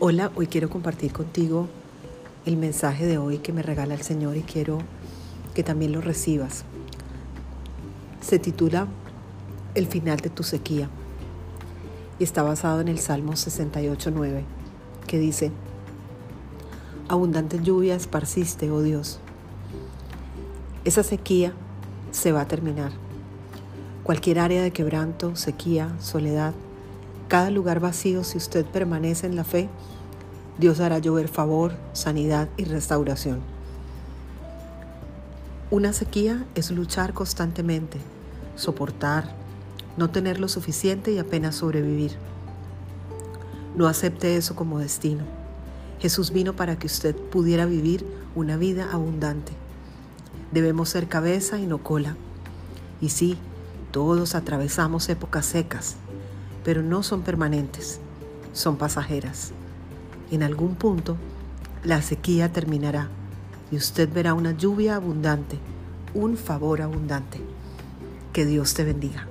Hola, hoy quiero compartir contigo el mensaje de hoy que me regala el Señor y quiero que también lo recibas. Se titula El final de tu sequía y está basado en el Salmo 68.9 que dice, Abundante lluvia esparciste, oh Dios. Esa sequía se va a terminar. Cualquier área de quebranto, sequía, soledad, cada lugar vacío, si usted permanece en la fe, Dios hará llover favor, sanidad y restauración. Una sequía es luchar constantemente, soportar, no tener lo suficiente y apenas sobrevivir. No acepte eso como destino. Jesús vino para que usted pudiera vivir una vida abundante. Debemos ser cabeza y no cola. Y sí, todos atravesamos épocas secas, pero no son permanentes, son pasajeras. En algún punto, la sequía terminará y usted verá una lluvia abundante, un favor abundante. Que Dios te bendiga.